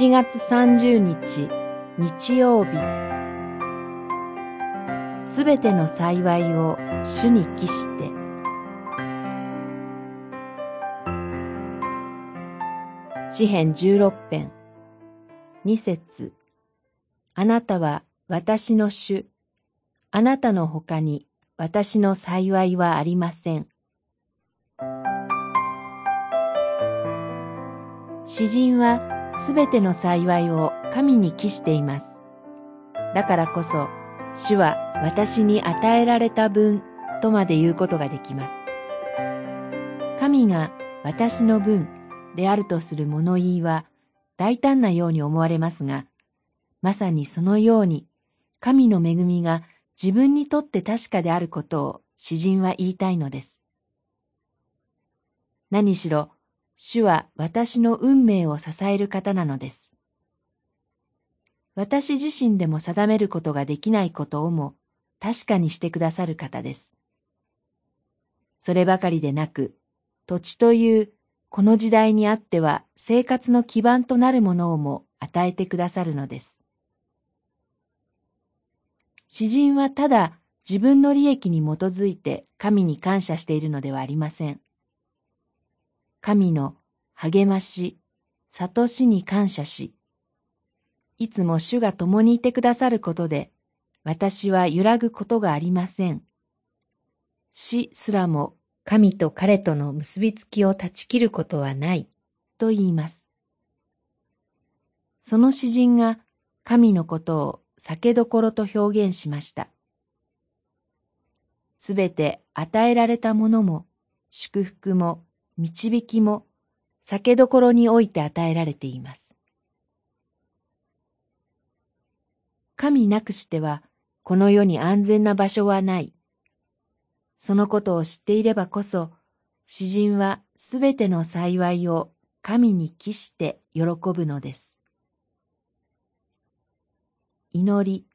7月30日日曜日。すべての幸いを主に帰して。詩編16編。二節。あなたは私の主。あなたの他に私の幸いはありません。詩人はすべての幸いを神に帰しています。だからこそ、主は私に与えられた分とまで言うことができます。神が私の分であるとする物言いは大胆なように思われますが、まさにそのように神の恵みが自分にとって確かであることを詩人は言いたいのです。何しろ、主は私の運命を支える方なのです。私自身でも定めることができないことをも確かにしてくださる方です。そればかりでなく、土地というこの時代にあっては生活の基盤となるものをも与えてくださるのです。詩人はただ自分の利益に基づいて神に感謝しているのではありません。神の励まし、悟しに感謝し、いつも主が共にいてくださることで、私は揺らぐことがありません。死すらも神と彼との結びつきを断ち切ることはない、と言います。その詩人が神のことを酒どころと表現しました。すべて与えられたものも、祝福も、導きも酒どころにおいて与えられています。神なくしてはこの世に安全な場所はない。そのことを知っていればこそ、詩人はすべての幸いを神に帰して喜ぶのです。祈り。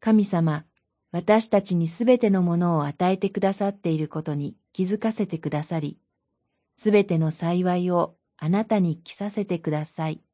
神様、私たちにすべてのものを与えてくださっていることに気づかせてくださり、すべての幸いをあなたに着させてください。